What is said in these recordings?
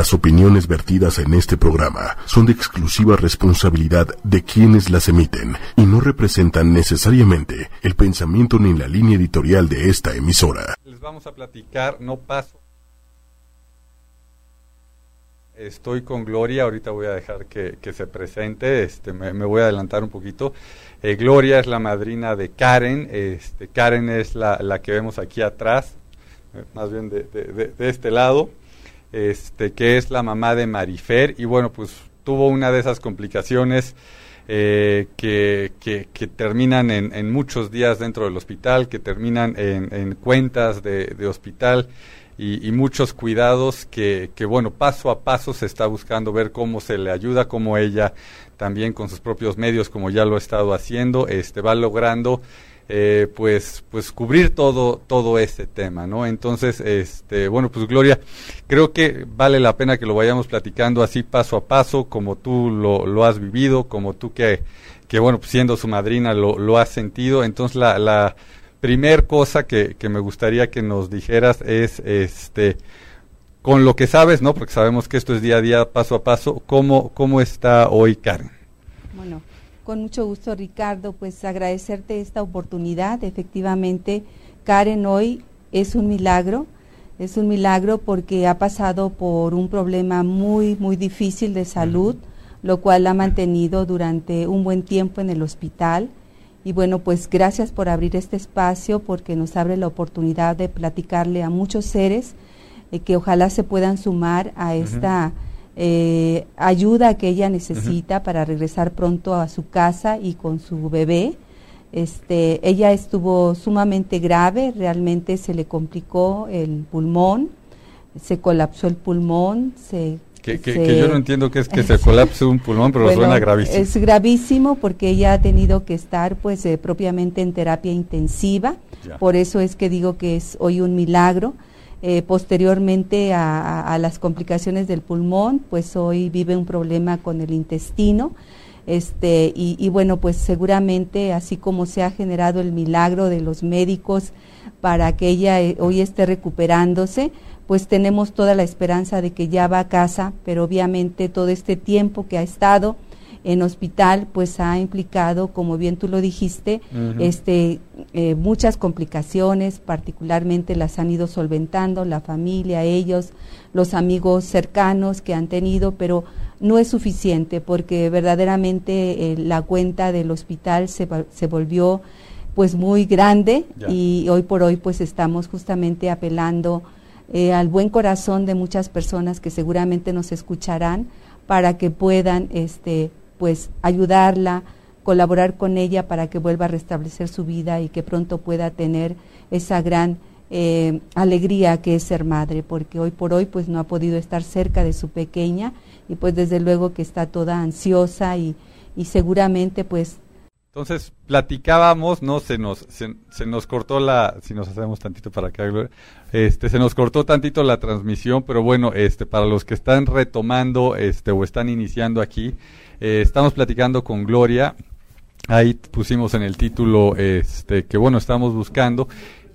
Las opiniones vertidas en este programa son de exclusiva responsabilidad de quienes las emiten y no representan necesariamente el pensamiento ni la línea editorial de esta emisora. Les vamos a platicar, no paso. Estoy con Gloria, ahorita voy a dejar que, se presente, este, me, voy a adelantar un poquito. Eh, Gloria es la madrina de Karen, este, Karen es la, que vemos aquí atrás, eh, más bien de, de este lado este, que es la mamá de Marifer, y bueno, pues tuvo una de esas complicaciones eh, que, que, terminan en, muchos días dentro del hospital, que terminan en, cuentas de, hospital y, muchos cuidados que, que, bueno, paso a paso se está buscando ver cómo se le ayuda, cómo ella también con sus propios medios, como ya lo ha estado haciendo, este, va logrando eh, pues, pues cubrir todo, todo ese tema, ¿no? Entonces, este, bueno, pues Gloria, creo que vale la pena que lo vayamos platicando así paso a paso, como tú lo, lo has vivido, como tú que, que bueno, pues siendo su madrina lo, lo has sentido. Entonces, la, la primer cosa que, que me gustaría que nos dijeras es, este, con lo que sabes, ¿no? Porque sabemos que esto es día a día, paso a paso, ¿cómo, cómo está hoy Karen? Bueno, con mucho gusto, Ricardo, pues agradecerte esta oportunidad. Efectivamente, Karen hoy es un milagro, es un milagro porque ha pasado por un problema muy, muy difícil de salud, lo cual la ha mantenido durante un buen tiempo en el hospital. Y bueno, pues gracias por abrir este espacio porque nos abre la oportunidad de platicarle a muchos seres eh, que ojalá se puedan sumar a esta eh, ayuda que ella necesita para regresar pronto a su casa y con su bebé. Este, ella estuvo sumamente grave, realmente se le complicó el pulmón, se colapsó el pulmón, se que, yo no entiendo qué es que se colapse un pulmón, pero suena gravísimo. Es gravísimo porque ella ha tenido que estar pues eh, propiamente en terapia intensiva, por eso es que digo que es hoy un milagro. Eh, posteriormente a, las complicaciones del pulmón, pues hoy vive un problema con el intestino. Este, y, bueno, pues seguramente así como se ha generado el milagro de los médicos para que ella eh, hoy esté recuperándose, pues tenemos toda la esperanza de que ya va a casa, pero obviamente todo este tiempo que ha estado en hospital pues ha implicado, como bien tú lo dijiste, este, eh, muchas complicaciones, particularmente las han ido solventando la familia, ellos, los amigos cercanos que han tenido, pero no es suficiente porque verdaderamente eh, la cuenta del hospital se, se volvió pues muy grande y hoy por hoy pues estamos justamente apelando eh, al buen corazón de muchas personas que seguramente nos escucharán para que puedan este pues ayudarla, colaborar con ella para que vuelva a restablecer su vida y que pronto pueda tener esa gran eh, alegría que es ser madre, porque hoy por hoy pues no ha podido estar cerca de su pequeña y pues desde luego que está toda ansiosa y, y seguramente pues entonces platicábamos, no se nos se, nos cortó la si nos hacemos tantito para acá, este se nos cortó tantito la transmisión, pero bueno, este para los que están retomando este o están iniciando aquí, eh, estamos platicando con Gloria. Ahí pusimos en el título este, que, bueno, estamos buscando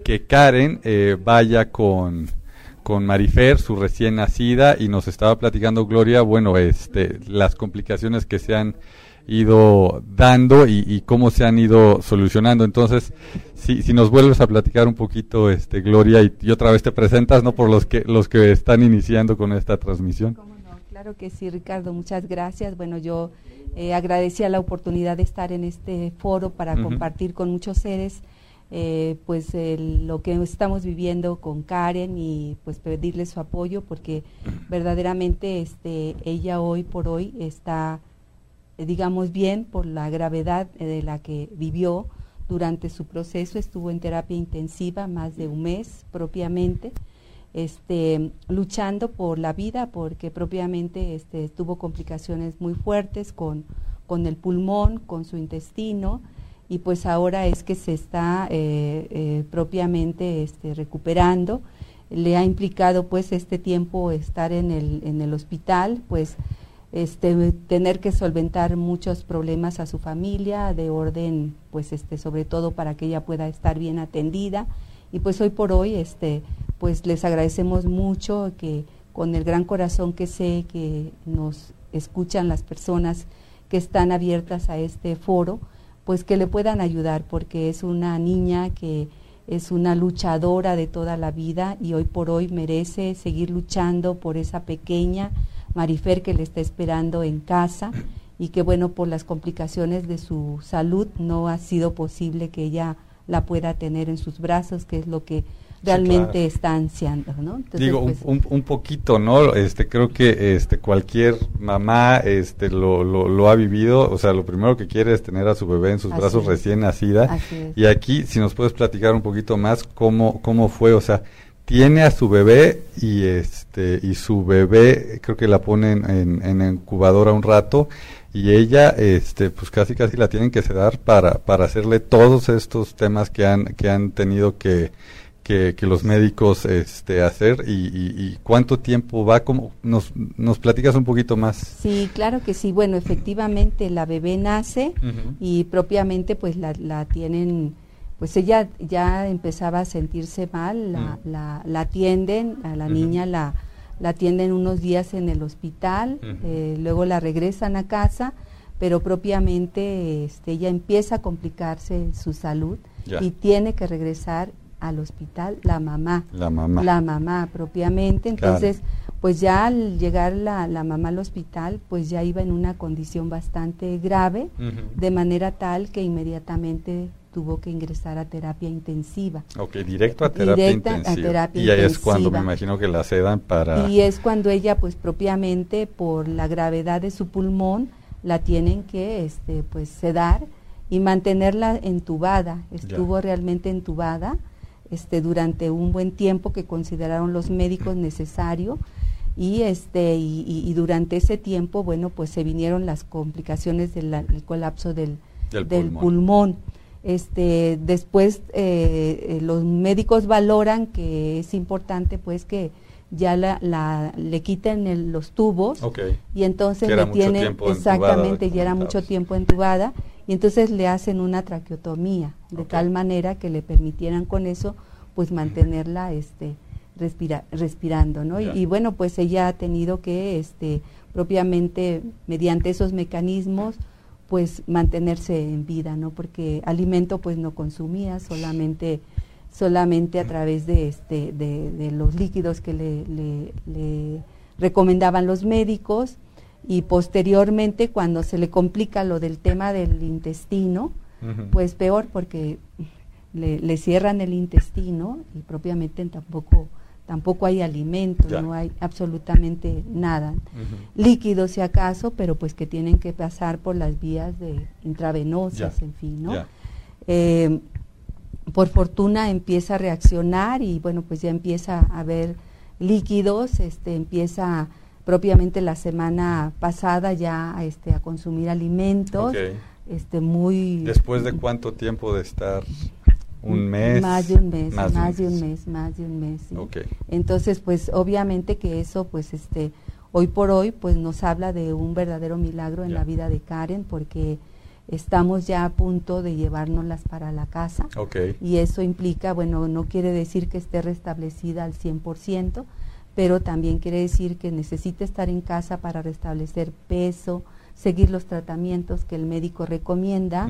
que Karen eh, vaya con, con Marifer, su recién nacida, y nos estaba platicando Gloria, bueno, este, las complicaciones que se han ido dando y, cómo se han ido solucionando. Entonces, si, si nos vuelves a platicar un poquito, este, Gloria, y, y, otra vez te presentas, ¿no? Por los que, los que están iniciando con esta transmisión. Claro que sí, Ricardo, muchas gracias. Bueno, yo eh, agradecía la oportunidad de estar en este foro para compartir con muchos seres eh, pues lo que estamos viviendo con Karen y pues pedirle su apoyo porque verdaderamente este ella hoy por hoy está digamos bien por la gravedad de la que vivió durante su proceso. Estuvo en terapia intensiva más de un mes propiamente este, luchando por la vida porque propiamente este, tuvo complicaciones muy fuertes con, con el pulmón, con su intestino y pues ahora es que se está eh, eh, propiamente este, recuperando. Le ha implicado pues este tiempo estar en el, en el hospital, pues este, tener que solventar muchos problemas a su familia de orden, pues este, sobre todo para que ella pueda estar bien atendida y pues hoy por hoy pues les agradecemos mucho que con el gran corazón que sé que nos escuchan las personas que están abiertas a este foro, pues que le puedan ayudar, porque es una niña que es una luchadora de toda la vida y hoy por hoy merece seguir luchando por esa pequeña Marifer que le está esperando en casa y que bueno, por las complicaciones de su salud no ha sido posible que ella la pueda tener en sus brazos, que es lo que realmente está ansiando, ¿no? Digo, pues, un, un, poquito, ¿no? Este, creo que este, cualquier mamá este, lo, lo, ha vivido, o sea, lo primero que quiere es tener a su bebé en sus brazos recién nacida. Y aquí, si nos puedes platicar un poquito más cómo, cómo fue, o sea, tiene a su bebé y este y su bebé creo que la ponen en, en incubadora un rato y ella este pues casi casi la tienen que sedar para para hacerle todos estos temas que han que han tenido que que, los médicos este, hacer y, cuánto tiempo va, como nos, nos platicas un poquito más. Sí, claro que sí. Bueno, efectivamente la bebé nace y propiamente pues la, la, tienen, pues ella ya empezaba a sentirse mal, la, la, la atienden, a la niña la, la atienden unos días en el hospital, eh, luego la regresan a casa, pero propiamente este, ella empieza a complicarse su salud y tiene que regresar al hospital la mamá. La mamá. La mamá propiamente. Entonces, pues ya al llegar la, la, mamá al hospital, pues ya iba en una condición bastante grave, de manera tal que inmediatamente tuvo que ingresar a terapia intensiva. Ok, directo a terapia intensiva. y ahí es cuando me imagino que la sedan para... Y es cuando ella, pues propiamente por la gravedad de su pulmón, la tienen que, este, pues sedar y mantenerla entubada. Estuvo realmente entubada este, durante un buen tiempo que consideraron los médicos necesario y este y, durante ese tiempo bueno pues se vinieron las complicaciones del colapso del, del, pulmón. este después eh, eh, los médicos valoran que es importante pues que ya la, la le quiten los tubos y entonces le tienen exactamente ya era mucho tiempo entubada y entonces le hacen una traqueotomía de tal manera que le permitieran con eso pues mantenerla este respira, respirando no y, bueno pues ella ha tenido que este propiamente mediante esos mecanismos pues mantenerse en vida no porque alimento pues no consumía solamente solamente a través de este de, los líquidos que le, le recomendaban los médicos y posteriormente cuando se le complica lo del tema del intestino, pues peor porque le, cierran el intestino y propiamente tampoco tampoco hay alimento, no hay absolutamente nada. Líquidos si acaso, pero pues que tienen que pasar por las vías de intravenosas, en fin, ¿no? Eh, por fortuna empieza a reaccionar y bueno, pues ya empieza a haber líquidos, este empieza propiamente la semana pasada ya este, a consumir alimentos. Este, muy después de cuánto tiempo de estar un mes más de un mes más, de un mes. más de un mes entonces pues obviamente que eso pues este hoy por hoy pues nos habla de un verdadero milagro en la vida de Karen porque estamos ya a punto de llevárnoslas para la casa. Y eso implica bueno no quiere decir que esté restablecida al 100% pero también quiere decir que necesita estar en casa para restablecer peso, seguir los tratamientos que el médico recomienda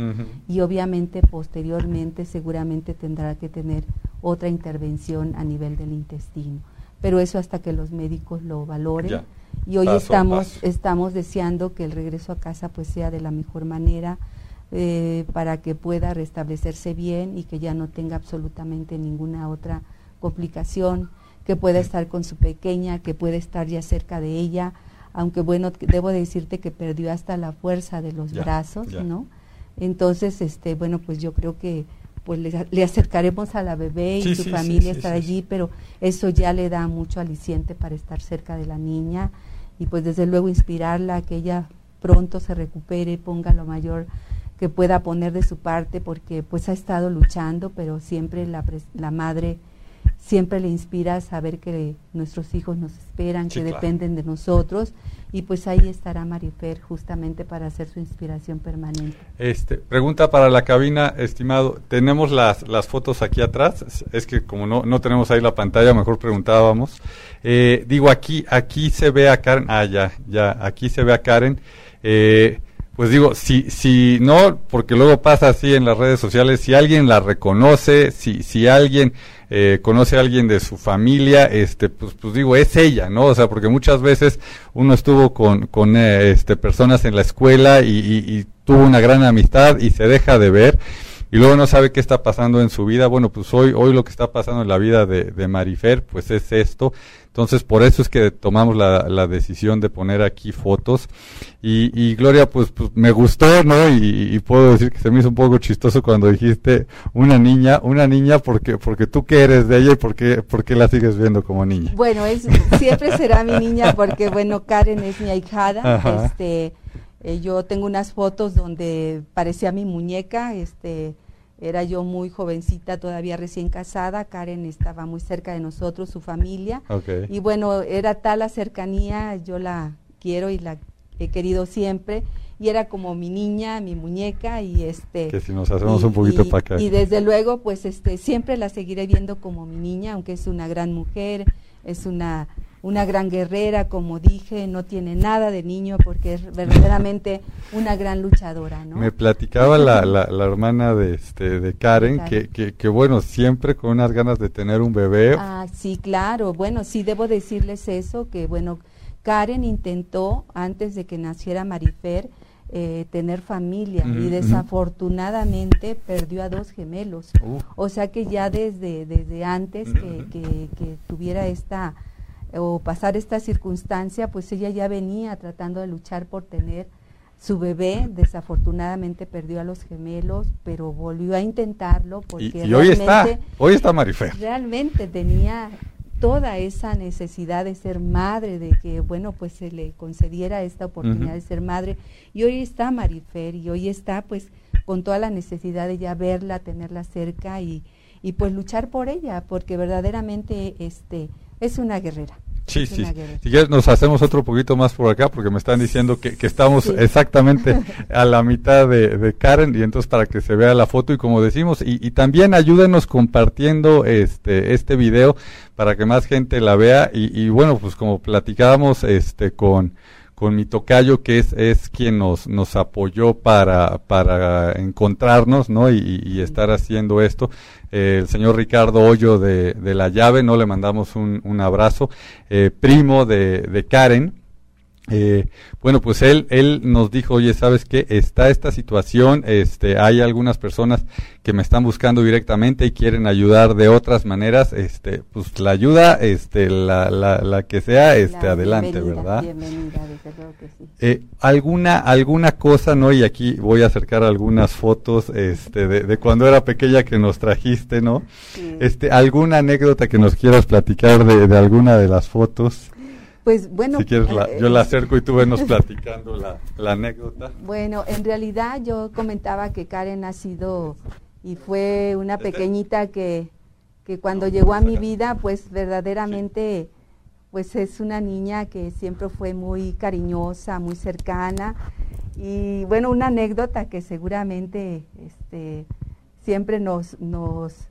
y obviamente posteriormente seguramente tendrá que tener otra intervención a nivel del intestino. Pero eso hasta que los médicos lo valoren. Y hoy estamos, estamos deseando que el regreso a casa pues sea de la mejor manera eh, para que pueda restablecerse bien y que ya no tenga absolutamente ninguna otra complicación que pueda estar con su pequeña, que puede estar ya cerca de ella, aunque bueno, debo decirte que perdió hasta la fuerza de los brazos, ¿no? Entonces, este, bueno, pues yo creo que pues le, acercaremos a la bebé y su familia estar allí, pero eso ya le da mucho aliciente para estar cerca de la niña y pues desde luego inspirarla a que ella pronto se recupere ponga lo mayor que pueda poner de su parte porque pues ha estado luchando, pero siempre la, la madre siempre le inspira a saber que nuestros hijos nos esperan, que dependen de nosotros y pues ahí estará Marifer justamente para hacer su inspiración permanente. Este, pregunta para la cabina, estimado, tenemos las, las fotos aquí atrás, es que como no, no tenemos ahí la pantalla, mejor preguntábamos. Eh, digo, aquí, aquí se ve a Karen, ah, ya, ya, aquí se ve a Karen. Eh, pues digo, si, si no, porque luego pasa así en las redes sociales, si alguien la reconoce, si, si alguien eh, conoce a alguien de su familia, este, pues, pues digo, es ella, ¿no? O sea, porque muchas veces uno estuvo con, con eh, este, personas en la escuela y, y, tuvo una gran amistad y se deja de ver y luego no sabe qué está pasando en su vida. Bueno, pues hoy, hoy lo que está pasando en la vida de, de Marifer, pues es esto. Entonces, por eso es que tomamos la, la decisión de poner aquí fotos. Y, y Gloria, pues, pues, me gustó, ¿no? Y, puedo decir que se me hizo un poco chistoso cuando dijiste una niña, una niña, porque, porque tú que eres de ella y porque, porque la sigues viendo como niña. Bueno, es, siempre será mi niña porque, bueno, Karen es mi ahijada. Este, eh, yo tengo unas fotos donde parecía mi muñeca, este, era yo muy jovencita, todavía recién casada. Karen estaba muy cerca de nosotros, su familia. Y bueno, era tal la cercanía, yo la quiero y la he querido siempre. Y era como mi niña, mi muñeca y este... Que si nos hacemos un poquito para acá. Y desde luego, pues este, siempre la seguiré viendo como mi niña, aunque es una gran mujer, es una una gran guerrera, como dije, no tiene nada de niño porque es verdaderamente una gran luchadora, ¿no? Me platicaba la, la, hermana de, este, de Karen, que, que, bueno, siempre con unas ganas de tener un bebé. Ah, sí, claro, bueno, sí debo decirles eso, que bueno, Karen intentó, antes de que naciera Marifer, eh, tener familia y desafortunadamente perdió a dos gemelos. O sea que ya desde, desde antes que, que tuviera esta o pasar esta circunstancia, pues ella ya venía tratando de luchar por tener su bebé, desafortunadamente perdió a los gemelos, pero volvió a intentarlo porque y, hoy está, hoy está Marifer. Realmente tenía toda esa necesidad de ser madre, de que, bueno, pues se le concediera esta oportunidad de ser madre. Y hoy está Marifer y hoy está, pues, con toda la necesidad de ya verla, tenerla cerca y, y pues luchar por ella, porque verdaderamente este es una guerrera. Sí, sí. Si quieres, nos hacemos otro poquito más por acá, porque me están diciendo que, que estamos exactamente a la mitad de, de, Karen, y entonces para que se vea la foto, y como decimos, y, y también ayúdenos compartiendo este, este video para que más gente la vea, y, y bueno, pues como platicábamos este, con, con mi tocayo, que es, es quien nos, nos apoyó para, para encontrarnos, ¿no? Y, y estar haciendo esto. Eh, el señor Ricardo Hoyo de, de, La Llave, ¿no? Le mandamos un, un abrazo. Eh, primo de, de Karen, eh, bueno, pues él, él nos dijo, oye, ¿sabes qué? Está esta situación, este, hay algunas personas que me están buscando directamente y quieren ayudar de otras maneras, este, pues la ayuda, este, la, la, la que sea, este, adelante, ¿verdad? Bienvenida, que sí. eh, alguna, alguna cosa, ¿no? Y aquí voy a acercar algunas fotos, este, de, de cuando era pequeña que nos trajiste, ¿no? Este, alguna anécdota que nos quieras platicar de, de alguna de las fotos. Pues bueno. Si quieres, eh, yo la acerco y tú venos platicando la, la, anécdota. Bueno, en realidad yo comentaba que Karen ha sido y fue una pequeñita que, que cuando llegó a mi vida, pues verdaderamente, pues es una niña que siempre fue muy cariñosa, muy cercana. Y bueno, una anécdota que seguramente este, siempre nos, nos,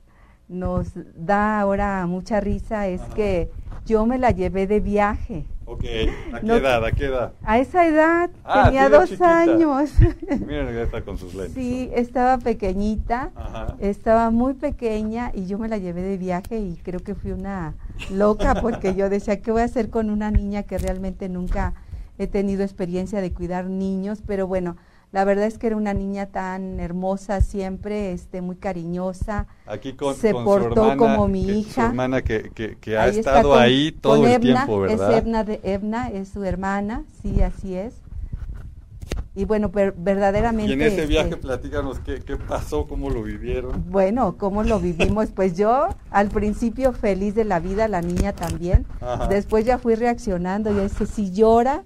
nos da ahora mucha risa es que yo me la llevé de viaje. Ok, ¿a qué edad? ¿A qué edad? A esa edad ah, tenía dos años. Miren, ya está con sus lentes. Sí, estaba pequeñita, estaba muy pequeña y yo me la llevé de viaje y creo que fui una loca porque yo decía, ¿qué voy a hacer con una niña que realmente nunca he tenido experiencia de cuidar niños? Pero bueno, la verdad es que era una niña tan hermosa siempre, este, muy cariñosa. Aquí con, se portó como mi hija. Su hermana que, que, ha estado ahí todo el tiempo, ¿verdad? Es Evna, de, Evna, es su hermana, sí, así es. Y bueno, verdaderamente... Y en ese viaje este, platícanos qué, qué pasó, cómo lo vivieron. Bueno, cómo lo vivimos. pues yo al principio feliz de la vida, la niña también. Después ya fui reaccionando y dije, si llora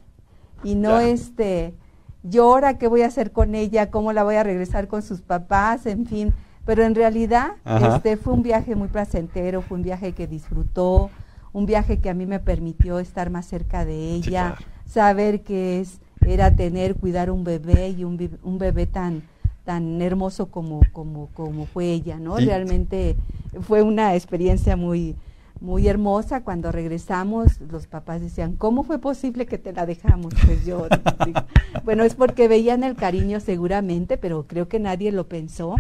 y no este llora, qué voy a hacer con ella, cómo la voy a regresar con sus papás, en fin, pero en realidad este fue un viaje muy placentero, fue un viaje que disfrutó, un viaje que a mí me permitió estar más cerca de ella, saber que es era tener, cuidar un bebé y un, un bebé tan tan hermoso como como como fue ella, ¿no? Realmente fue una experiencia muy muy hermosa. Cuando regresamos, los papás decían, ¿cómo fue posible que te la dejamos? Pues yo, bueno, es porque veían el cariño seguramente, pero creo que nadie lo pensó.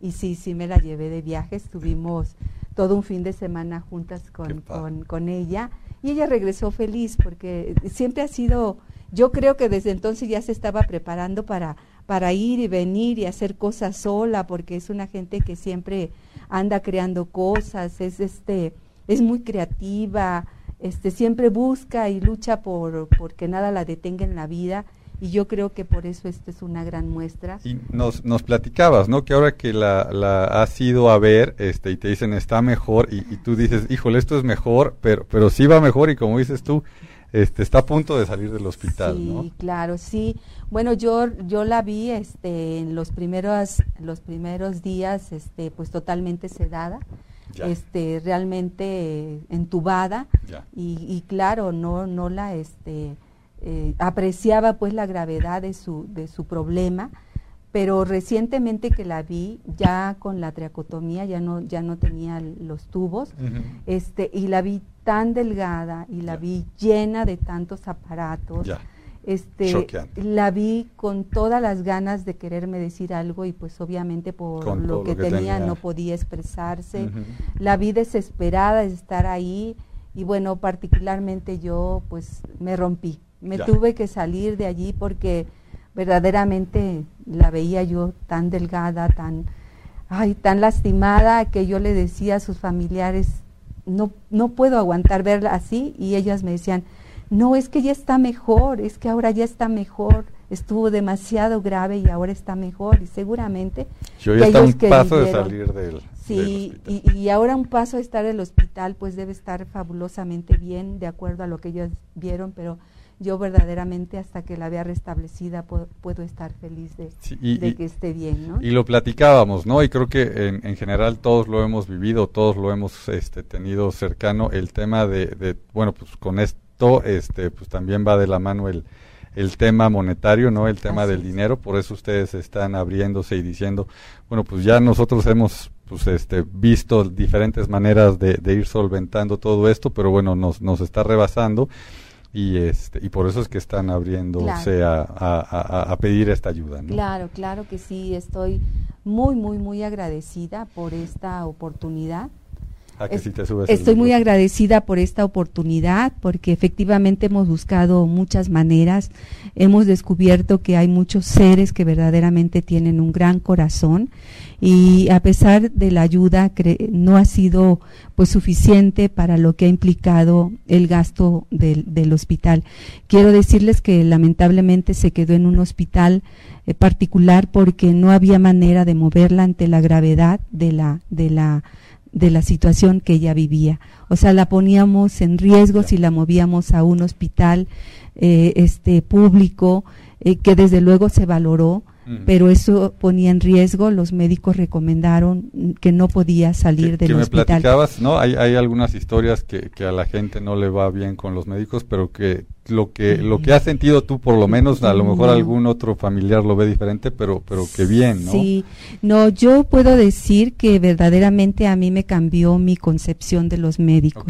Y sí, sí me la llevé de viaje. Estuvimos todo un fin de semana juntas con, con, con ella. Y ella regresó feliz porque siempre ha sido, yo creo que desde entonces ya se estaba preparando para, para ir y venir y hacer cosas sola, porque es una gente que siempre anda creando cosas, es este es muy creativa, este, siempre busca y lucha por, que nada la detenga en la vida y yo creo que por eso esta es una gran muestra. Y nos, nos platicabas, ¿no? Que ahora que la, la has ido a ver este, y te dicen está mejor y, tú dices, híjole, esto es mejor, pero, pero sí va mejor y como dices tú, este, está a punto de salir del hospital, sí, claro, sí. Bueno, yo, yo la vi este, en los primeros, los primeros días este, pues totalmente sedada este realmente entubada y, claro no no la este eh, apreciaba pues la gravedad de su de su problema pero recientemente que la vi ya con la tracotomía ya no ya no tenía los tubos este y la vi tan delgada y la vi llena de tantos aparatos este la vi con todas las ganas de quererme decir algo y pues obviamente por lo que, tenía, no podía expresarse. La vi desesperada de estar ahí y bueno particularmente yo pues me rompí. Me tuve que salir de allí porque verdaderamente la veía yo tan delgada tan ay tan lastimada que yo le decía a sus familiares no no puedo aguantar verla así y ellas me decían no es que ya está mejor, es que ahora ya está mejor, estuvo demasiado grave y ahora está mejor y seguramente... Yo ya está un paso de salir del... Sí, y, y, ahora un paso de estar en el hospital pues debe estar fabulosamente bien, de acuerdo a lo que ellos vieron, pero yo verdaderamente hasta que la vea restablecida puedo, estar feliz de, que esté bien, ¿no? Y lo platicábamos, ¿no? Y creo que en, en general todos lo hemos vivido, todos lo hemos este, tenido cercano, el tema de, de bueno, pues con este este, pues también va de la mano el, el tema monetario, ¿no? El tema del dinero, por eso ustedes están abriéndose y diciendo, bueno, pues ya nosotros hemos pues este visto diferentes maneras de, ir solventando todo esto, pero bueno, nos, nos está rebasando y este y por eso es que están abriéndose a, a, a, pedir esta ayuda, ¿no? Claro, claro que sí, estoy muy, muy, muy agradecida por esta oportunidad estoy muy agradecida por esta oportunidad porque efectivamente hemos buscado muchas maneras, hemos descubierto que hay muchos seres que verdaderamente tienen un gran corazón y a pesar de la ayuda no ha sido pues suficiente para lo que ha implicado el gasto del, del hospital. Quiero decirles que lamentablemente se quedó en un hospital eh, particular porque no había manera de moverla ante la gravedad de la de la de la situación que ella vivía. O sea, la poníamos en riesgo si la movíamos a un hospital eh, este público eh, que desde luego se valoró, pero eso ponía en riesgo. Los médicos recomendaron que no podía salir del que me platicabas, ¿no? Hay, hay algunas historias que, que, a la gente no le va bien con los médicos, pero que lo que lo que has sentido tú, por lo menos, a lo mejor algún otro familiar lo ve diferente, pero pero que bien, ¿no? Sí, no, yo puedo decir que verdaderamente a mí me cambió mi concepción de los médicos.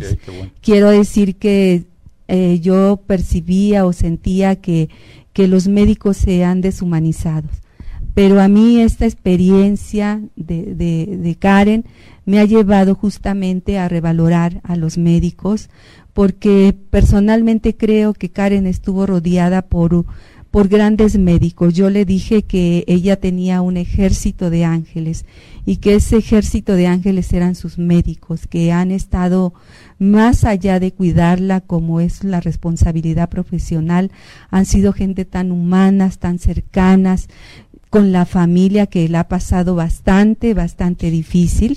Quiero decir que eh, yo percibía o sentía que que los médicos sean deshumanizados. Pero a mí esta experiencia de, de, Karen me ha llevado justamente a revalorar a los médicos, porque personalmente creo que Karen estuvo rodeada por, por grandes médicos. Yo le dije que ella tenía un ejército de ángeles y que ese ejército de ángeles eran sus médicos, que han estado más allá de cuidarla como es la responsabilidad profesional, han sido gente tan humanas, tan cercanas, con la familia que la ha pasado bastante, bastante difícil,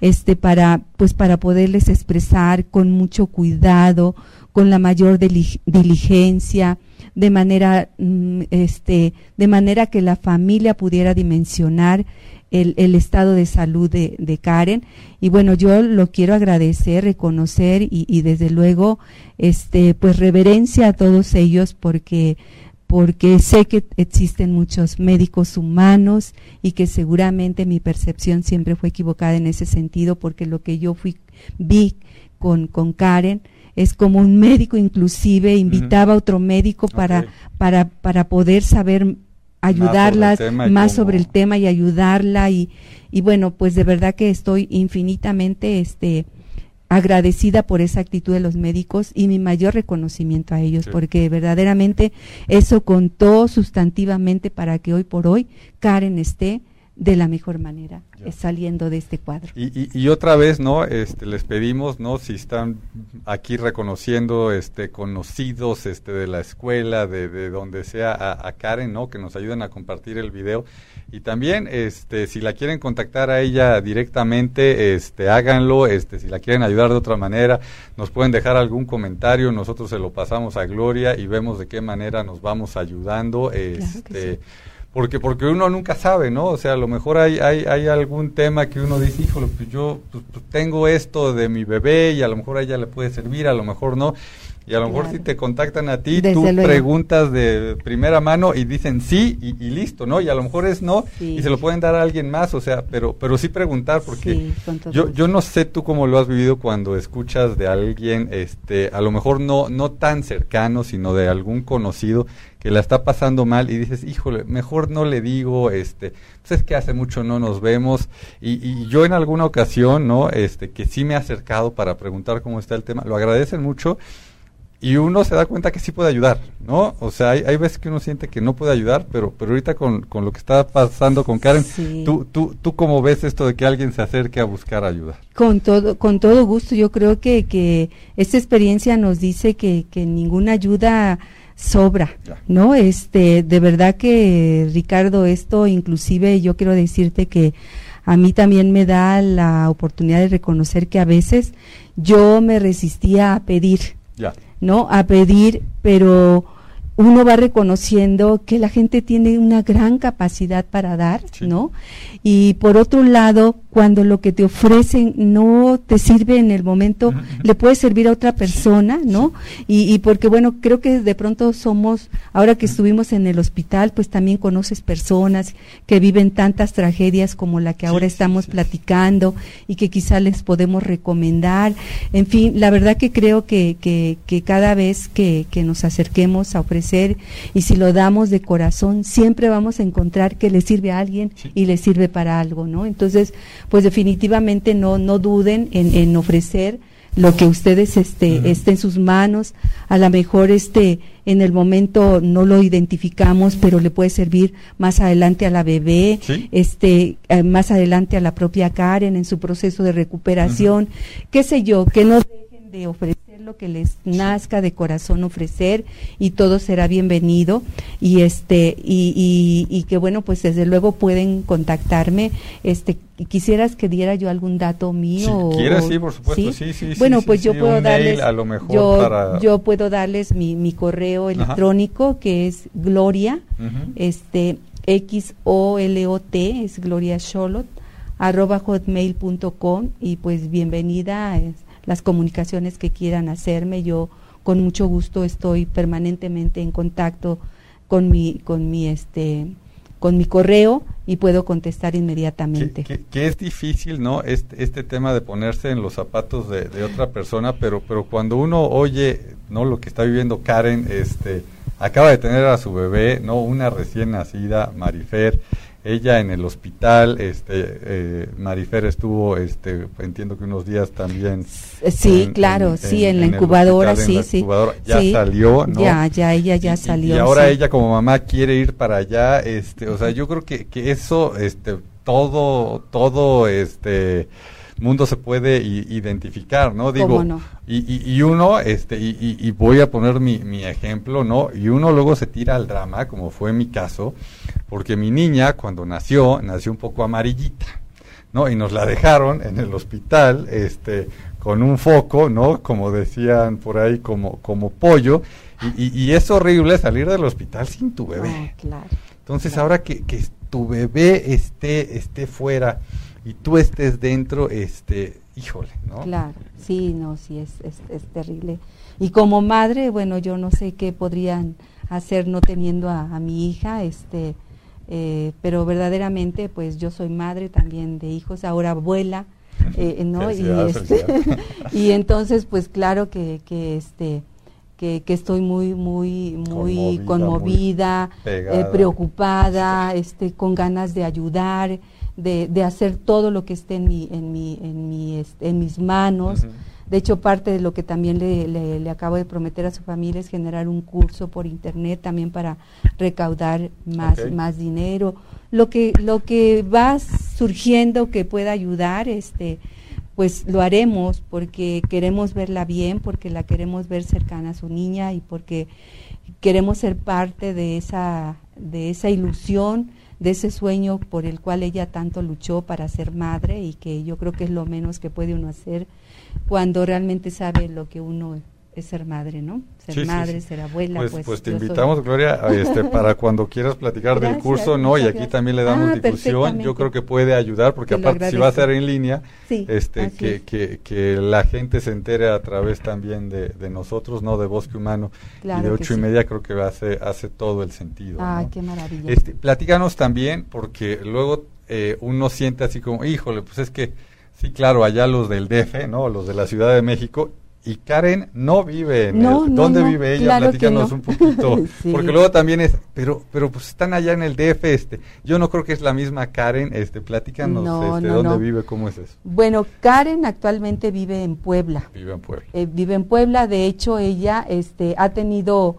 este, para, pues para poderles expresar con mucho cuidado, con la mayor diligencia, de manera, mm, este, de manera que la familia pudiera dimensionar el, el estado de salud de, de, Karen. Y bueno, yo lo quiero agradecer, reconocer y, y desde luego, este, pues reverencia a todos ellos porque porque sé que existen muchos médicos humanos y que seguramente mi percepción siempre fue equivocada en ese sentido porque lo que yo fui vi con, con Karen es como un médico inclusive invitaba a otro médico para, para, para poder saber ayudarlas más sobre el tema y ayudarla y, y bueno pues de verdad que estoy infinitamente este agradecida por esa actitud de los médicos y mi mayor reconocimiento a ellos, porque verdaderamente eso contó sustantivamente para que hoy por hoy Karen esté de la mejor manera saliendo de este cuadro. Y, y, otra vez, ¿no? Este, les pedimos, ¿no? Si están aquí reconociendo, este, conocidos, este, de la escuela, de, de donde sea, a, a, Karen, ¿no? Que nos ayuden a compartir el video. Y también, este, si la quieren contactar a ella directamente, este, háganlo. Este, si la quieren ayudar de otra manera, nos pueden dejar algún comentario. Nosotros se lo pasamos a Gloria y vemos de qué manera nos vamos ayudando. Este, porque porque uno nunca sabe, ¿no? O sea, a lo mejor hay hay, hay algún tema que uno dice, híjole, pues yo pues, pues tengo esto de mi bebé y a lo mejor a ella le puede servir, a lo mejor no. Y a lo mejor si te contactan a ti, tú preguntas de primera mano y dicen sí y, listo, ¿no? Y a lo mejor es no y se lo pueden dar a alguien más, o sea, pero pero sí preguntar porque yo yo no sé tú cómo lo has vivido cuando escuchas de alguien, este, a lo mejor no no tan cercano, sino de algún conocido que la está pasando mal y dices, híjole, mejor no le digo, este, pues es que hace mucho no nos vemos y, y yo en alguna ocasión, ¿no? Este, que sí me he acercado para preguntar cómo está el tema, lo agradecen mucho y uno se da cuenta que sí puede ayudar, ¿no? O sea, hay, hay veces que uno siente que no puede ayudar, pero, pero ahorita con, con lo que está pasando con Karen, ¿tú, tú, ¿tú cómo ves esto de que alguien se acerque a buscar ayuda? Con todo, con todo gusto, yo creo que, que esta experiencia nos dice que, que ninguna ayuda sobra, ¿no? Este, de verdad que Ricardo, esto inclusive yo quiero decirte que a mí también me da la oportunidad de reconocer que a veces yo me resistía a pedir, ¿no? A pedir, pero uno va reconociendo que la gente tiene una gran capacidad para dar, ¿no? Y por otro lado, cuando lo que te ofrecen no te sirve en el momento, le puede servir a otra persona, ¿no? Y, y, porque, bueno, creo que de pronto somos, ahora que estuvimos en el hospital, pues también conoces personas que viven tantas tragedias como la que ahora estamos platicando y que quizá les podemos recomendar. En fin, la verdad que creo que, que, que cada vez que, que nos acerquemos a ofrecer y si lo damos de corazón, siempre vamos a encontrar que le sirve a alguien y le sirve para algo, ¿no? Entonces, pues definitivamente no, no duden en, en ofrecer lo que ustedes este, esté en sus manos, a lo mejor este, en el momento no lo identificamos, pero le puede servir más adelante a la bebé, este, eh, más adelante a la propia Karen en su proceso de recuperación, qué sé yo, que no dejen de ofrecer lo que les nazca de corazón ofrecer y todo será bienvenido. Y este y, y, que bueno pues desde luego pueden contactarme. Este quisieras que diera yo algún dato mío si quieres sí por supuesto sí, sí, bueno pues yo puedo darles a lo mejor yo, yo puedo darles mi, mi correo electrónico que es gloria este x o l o t es gloria Charlotte arroba hotmail.com y pues bienvenida las comunicaciones que quieran hacerme. Yo con mucho gusto estoy permanentemente en contacto con mi, con mi este con mi correo y puedo contestar inmediatamente. Que, es difícil, ¿no? Este, este tema de ponerse en los zapatos de, de, otra persona, pero, pero cuando uno oye, ¿no? Lo que está viviendo Karen, este, acaba de tener a su bebé, ¿no? Una recién nacida, Marifer, ella en el hospital, este, eh, Marifer estuvo, este, entiendo que unos días también. Sí, claro, sí, en, la incubadora, sí, sí. ya salió, ¿no? Ya, ya, ella ya salió. Y, ahora ella como mamá quiere ir para allá, este, o sea, yo creo que, que eso, este, todo, todo, este, mundo se puede identificar, ¿no? Digo, Y, y, uno, este, y, y, voy a poner mi, mi ejemplo, ¿no? Y uno luego se tira al drama, como fue mi caso, porque mi niña cuando nació, nació un poco amarillita, ¿no? Y nos la dejaron en el hospital, este, con un foco, ¿no? Como decían por ahí, como, como pollo. Y, y, es horrible salir del hospital sin tu bebé. claro. Entonces, ahora que, que tu bebé esté, esté fuera y tú estés dentro, este, híjole, ¿no? Claro, sí, no, sí, es, es, es terrible. Y como madre, bueno, yo no sé qué podrían hacer no teniendo a, a mi hija, este, eh, pero verdaderamente, pues yo soy madre también de hijos, ahora abuela, eh, ¿no? Y, este, y entonces, pues claro que, que este, que, que, estoy muy muy muy conmovida, eh, preocupada este con ganas de ayudar de, de, hacer todo lo que esté en mi en mi en mi este, en mis manos. De hecho parte de lo que también le, le, acabo de prometer a su familia es generar un curso por internet también para recaudar más más dinero. Lo que lo que va surgiendo que pueda ayudar este pues lo haremos porque queremos verla bien, porque la queremos ver cercana a su niña y porque queremos ser parte de esa, de esa ilusión, de ese sueño por el cual ella tanto luchó para ser madre y que yo creo que es lo menos que puede uno hacer cuando realmente sabe lo que uno es ser madre, ¿no? Ser madre, ser abuela. Pues, pues, pues te invitamos, Gloria, este, para cuando quieras platicar del curso, ¿no? Y aquí también le damos ah, difusión. Yo creo que puede ayudar, porque aparte si va a ser en línea, este, que, que, que, la gente se entere a través también de, de nosotros, ¿no? De Bosque Humano. y de ocho y media creo que hace, hace todo el sentido. Ah, qué maravilla. Este, platícanos también, porque luego eh, uno siente así como, híjole, pues es que, sí, claro, allá los del DF, ¿no? Los de la Ciudad de México, y Karen no vive en el, ¿dónde vive ella? Platícanos un poquito, porque luego también es, pero pero pues están allá en el DF, este, yo no creo que es la misma Karen, este, platícanos este, dónde vive, cómo es eso. Bueno, Karen actualmente vive en Puebla. Vive en Puebla. Eh, vive en Puebla, de hecho ella este ha tenido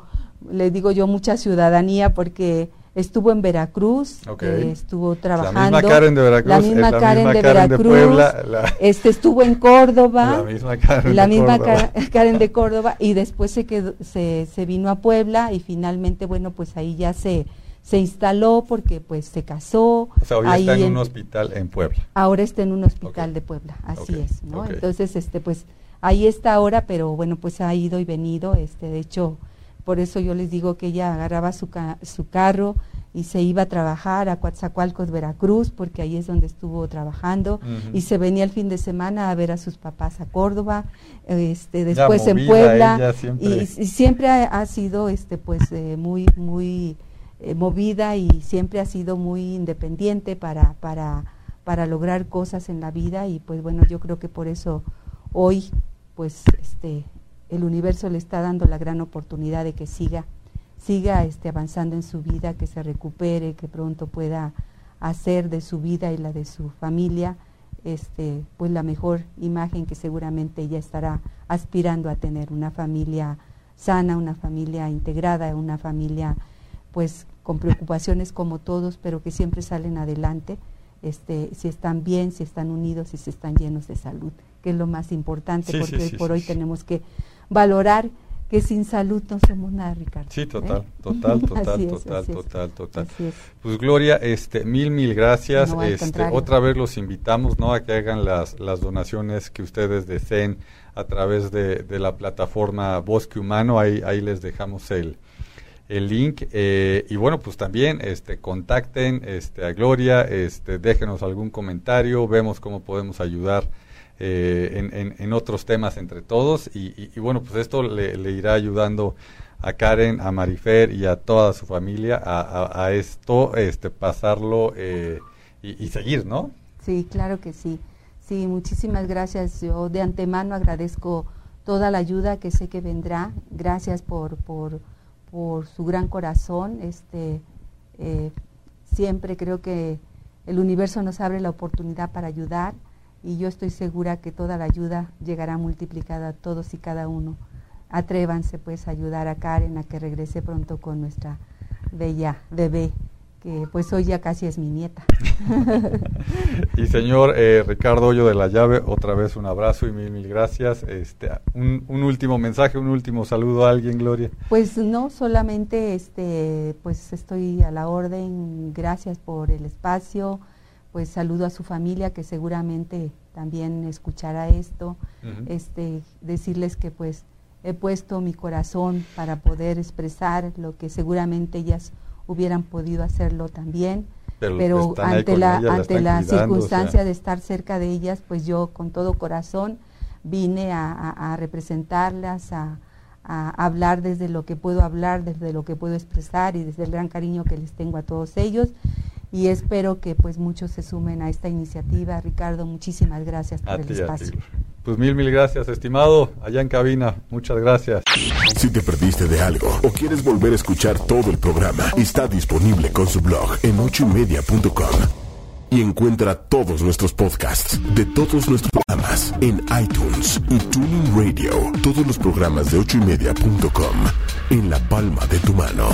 le digo yo mucha ciudadanía porque estuvo en Veracruz, eh, estuvo trabajando. La misma Karen de Veracruz. La misma, Karen, de Veracruz. este, estuvo en Córdoba. La misma Karen la de misma Córdoba. Karen de Córdoba. Y después se, quedó, se, se vino a Puebla y finalmente, bueno, pues ahí ya se, se instaló porque pues se casó. O sea, hoy está en, un hospital en Puebla. Ahora está en un hospital de Puebla, así es, ¿no? Entonces, este, pues ahí está ahora, pero bueno, pues ha ido y venido, este, de hecho por eso yo les digo que ella agarraba su, su carro y se iba a trabajar a Coatzacoalcos, Veracruz, porque ahí es donde estuvo trabajando, y se venía el fin de semana a ver a sus papás a Córdoba, este, después en Puebla, Y, siempre ha, sido este, pues, eh, muy, muy eh, movida y siempre ha sido muy independiente para, para, para lograr cosas en la vida, y pues bueno, yo creo que por eso hoy, pues, este, el universo le está dando la gran oportunidad de que siga, siga este, avanzando en su vida, que se recupere, que pronto pueda hacer de su vida y la de su familia este, pues la mejor imagen que seguramente ella estará aspirando a tener, una familia sana, una familia integrada, una familia pues con preocupaciones como todos, pero que siempre salen adelante, este, si están bien, si están unidos y si están llenos de salud, que es lo más importante, porque hoy por hoy tenemos que valorar que sin salud no somos nada, Ricardo. Sí, total, ¿eh? total, total, total, total, total. Pues Gloria, este, mil, mil gracias. este, otra vez los invitamos, ¿no? A que hagan las, las donaciones que ustedes deseen a través de, de la plataforma Bosque Humano. Ahí, ahí les dejamos el, el link eh, y bueno pues también este contacten este a Gloria este déjenos algún comentario vemos cómo podemos ayudar eh, en, en, otros temas entre todos y, bueno, pues esto le, irá ayudando a Karen, a Marifer y a toda su familia a, esto, este, pasarlo eh, y, seguir, ¿no? Sí, claro que sí. Sí, muchísimas gracias. Yo de antemano agradezco toda la ayuda que sé que vendrá. Gracias por, por, por su gran corazón. Este, eh, siempre creo que el universo nos abre la oportunidad para ayudar y yo estoy segura que toda la ayuda llegará multiplicada a todos y cada uno. Atrévanse pues a ayudar a Karen a que regrese pronto con nuestra bella bebé, que pues hoy ya casi es mi nieta. y señor eh, Ricardo Hoyo de la Llave, otra vez un abrazo y mil, mil gracias. Este, un, un, último mensaje, un último saludo a alguien, Gloria. Pues no, solamente este, pues estoy a la orden, gracias por el espacio pues saludo a su familia que seguramente también escuchará esto, este, decirles que pues he puesto mi corazón para poder expresar lo que seguramente ellas hubieran podido hacerlo también, pero, ante la ante la circunstancia de estar cerca de ellas, pues yo con todo corazón vine a, representarlas, a, hablar desde lo que puedo hablar, desde lo que puedo expresar y desde el gran cariño que les tengo a todos ellos y espero que pues muchos se sumen a esta iniciativa. Ricardo, muchísimas gracias por el espacio. Pues mil, mil gracias, estimado. Allá en cabina, muchas gracias. Si te perdiste de algo o quieres volver a escuchar todo el programa, está disponible con su blog en ochoymedia.com. Y encuentra todos nuestros podcasts de todos nuestros programas en iTunes y Tuning Radio. Todos los programas de ochoymedia.com en la palma de tu mano.